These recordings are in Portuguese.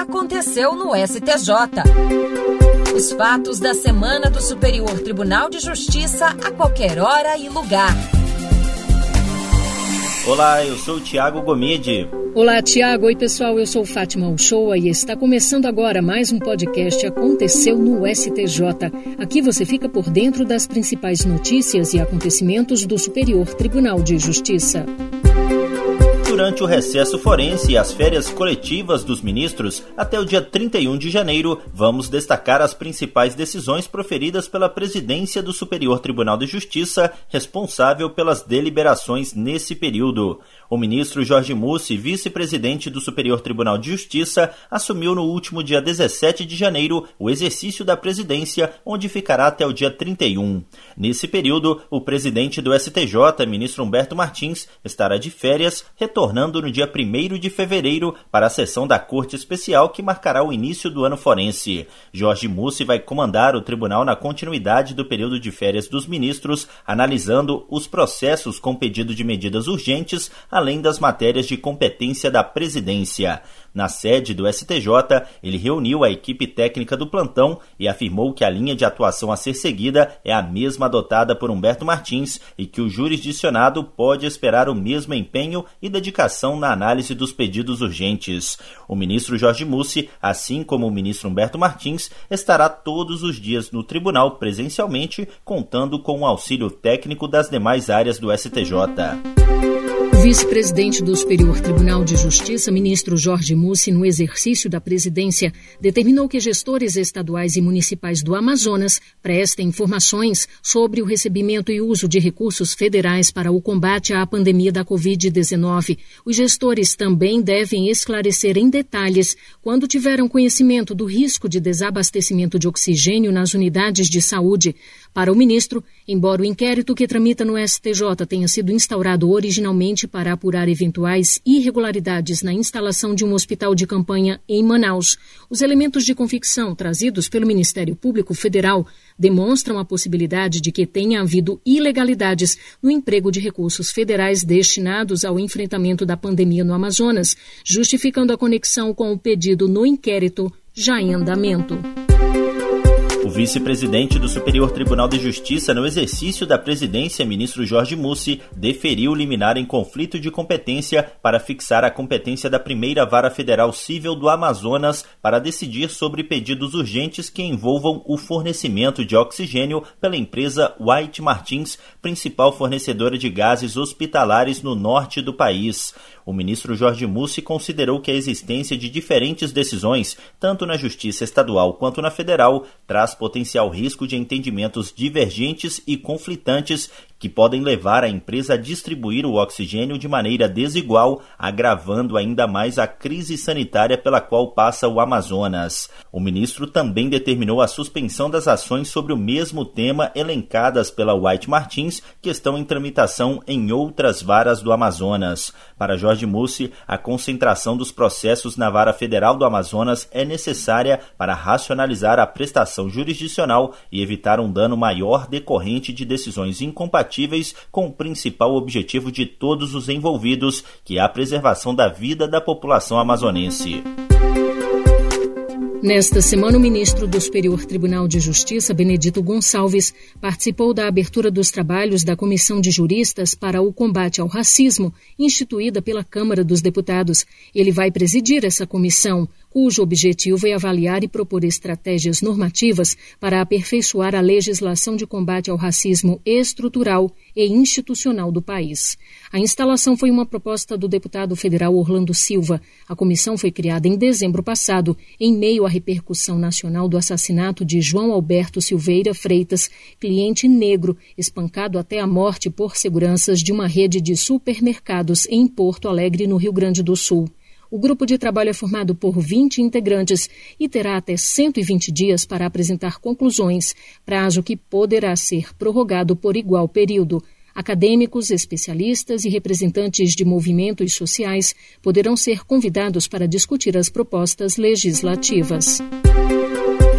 aconteceu no STJ. Os fatos da semana do Superior Tribunal de Justiça a qualquer hora e lugar. Olá, eu sou o Tiago Gomide. Olá, Tiago. Oi, pessoal. Eu sou Fátima Uchoa e está começando agora mais um podcast Aconteceu no STJ. Aqui você fica por dentro das principais notícias e acontecimentos do Superior Tribunal de Justiça. Durante o recesso forense e as férias coletivas dos ministros, até o dia 31 de janeiro, vamos destacar as principais decisões proferidas pela presidência do Superior Tribunal de Justiça, responsável pelas deliberações nesse período. O ministro Jorge Mussi, vice-presidente do Superior Tribunal de Justiça, assumiu no último dia 17 de janeiro o exercício da presidência, onde ficará até o dia 31. Nesse período, o presidente do STJ, ministro Humberto Martins, estará de férias, retornando retornando no dia 1 de fevereiro para a sessão da Corte Especial que marcará o início do ano forense. Jorge Mussi vai comandar o tribunal na continuidade do período de férias dos ministros, analisando os processos com pedido de medidas urgentes, além das matérias de competência da presidência. Na sede do STJ, ele reuniu a equipe técnica do plantão e afirmou que a linha de atuação a ser seguida é a mesma adotada por Humberto Martins e que o jurisdicionado pode esperar o mesmo empenho e dedicação na análise dos pedidos urgentes. O ministro Jorge Mussi, assim como o ministro Humberto Martins, estará todos os dias no tribunal presencialmente, contando com o auxílio técnico das demais áreas do STJ. Vice-presidente do Superior Tribunal de Justiça, ministro Jorge Mussi, no exercício da presidência, determinou que gestores estaduais e municipais do Amazonas prestem informações sobre o recebimento e uso de recursos federais para o combate à pandemia da Covid-19. Os gestores também devem esclarecer em detalhes quando tiveram conhecimento do risco de desabastecimento de oxigênio nas unidades de saúde. Para o ministro, embora o inquérito que tramita no STJ tenha sido instaurado originalmente para apurar eventuais irregularidades na instalação de um hospital de campanha em Manaus. Os elementos de convicção trazidos pelo Ministério Público Federal demonstram a possibilidade de que tenha havido ilegalidades no emprego de recursos federais destinados ao enfrentamento da pandemia no Amazonas, justificando a conexão com o pedido no inquérito já em andamento. O vice-presidente do Superior Tribunal de Justiça, no exercício da presidência, ministro Jorge Mussi, deferiu liminar em conflito de competência para fixar a competência da primeira vara federal civil do Amazonas para decidir sobre pedidos urgentes que envolvam o fornecimento de oxigênio pela empresa White Martins, principal fornecedora de gases hospitalares no norte do país. O ministro Jorge Mussi considerou que a existência de diferentes decisões, tanto na Justiça Estadual quanto na Federal, traz potencial risco de entendimentos divergentes e conflitantes que podem levar a empresa a distribuir o oxigênio de maneira desigual, agravando ainda mais a crise sanitária pela qual passa o Amazonas. O ministro também determinou a suspensão das ações sobre o mesmo tema elencadas pela White Martins, que estão em tramitação em outras varas do Amazonas. Para Jorge Mussi, a concentração dos processos na vara federal do Amazonas é necessária para racionalizar a prestação jurisdicional e evitar um dano maior decorrente de decisões incompatíveis compatíveis com o principal objetivo de todos os envolvidos, que é a preservação da vida da população amazonense. Nesta semana, o ministro do Superior Tribunal de Justiça, Benedito Gonçalves, participou da abertura dos trabalhos da Comissão de Juristas para o Combate ao Racismo, instituída pela Câmara dos Deputados. Ele vai presidir essa comissão cujo objetivo é avaliar e propor estratégias normativas para aperfeiçoar a legislação de combate ao racismo estrutural e institucional do país. A instalação foi uma proposta do deputado federal Orlando Silva. A comissão foi criada em dezembro passado, em meio à repercussão nacional do assassinato de João Alberto Silveira Freitas, cliente negro, espancado até a morte por seguranças de uma rede de supermercados em Porto Alegre, no Rio Grande do Sul. O grupo de trabalho é formado por 20 integrantes e terá até 120 dias para apresentar conclusões, prazo que poderá ser prorrogado por igual período. Acadêmicos, especialistas e representantes de movimentos sociais poderão ser convidados para discutir as propostas legislativas.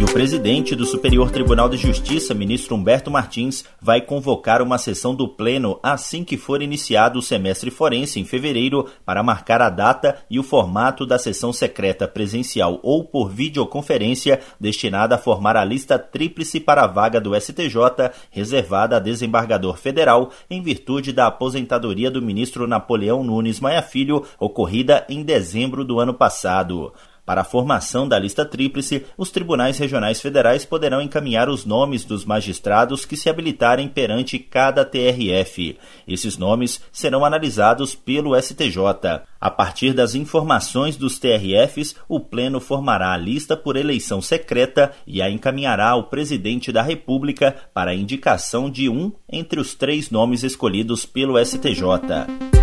E o presidente do Superior Tribunal de Justiça, ministro Humberto Martins, vai convocar uma sessão do Pleno assim que for iniciado o semestre forense em fevereiro para marcar a data e o formato da sessão secreta presencial ou por videoconferência destinada a formar a lista tríplice para a vaga do STJ reservada a desembargador federal em virtude da aposentadoria do ministro Napoleão Nunes Maia Filho ocorrida em dezembro do ano passado. Para a formação da lista tríplice, os tribunais regionais federais poderão encaminhar os nomes dos magistrados que se habilitarem perante cada TRF. Esses nomes serão analisados pelo STJ. A partir das informações dos TRFs, o Pleno formará a lista por eleição secreta e a encaminhará ao presidente da República para a indicação de um entre os três nomes escolhidos pelo STJ.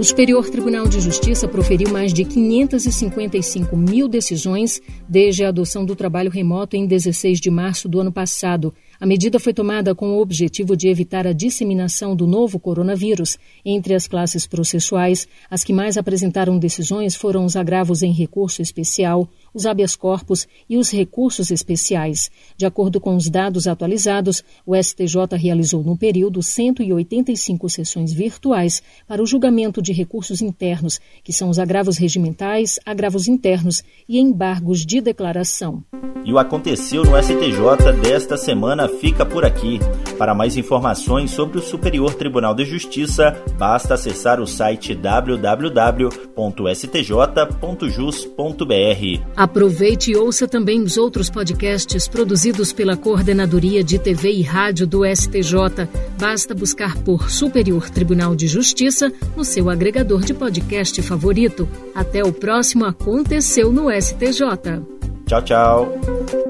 O Superior Tribunal de Justiça proferiu mais de 555 mil decisões desde a adoção do trabalho remoto em 16 de março do ano passado. A medida foi tomada com o objetivo de evitar a disseminação do novo coronavírus. Entre as classes processuais, as que mais apresentaram decisões foram os agravos em recurso especial, os habeas corpus e os recursos especiais. De acordo com os dados atualizados, o STJ realizou no período 185 sessões virtuais para o julgamento de recursos internos, que são os agravos regimentais, agravos internos e embargos de declaração. E o aconteceu no STJ desta semana fica por aqui. Para mais informações sobre o Superior Tribunal de Justiça, basta acessar o site www.stj.jus.br. Aproveite e ouça também os outros podcasts produzidos pela Coordenadoria de TV e Rádio do STJ. Basta buscar por Superior Tribunal de Justiça no seu agregador de podcast favorito. Até o próximo Aconteceu no STJ. Tchau, tchau.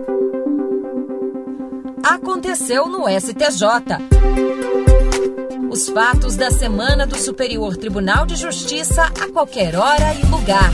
Aconteceu no STJ. Os fatos da semana do Superior Tribunal de Justiça a qualquer hora e lugar.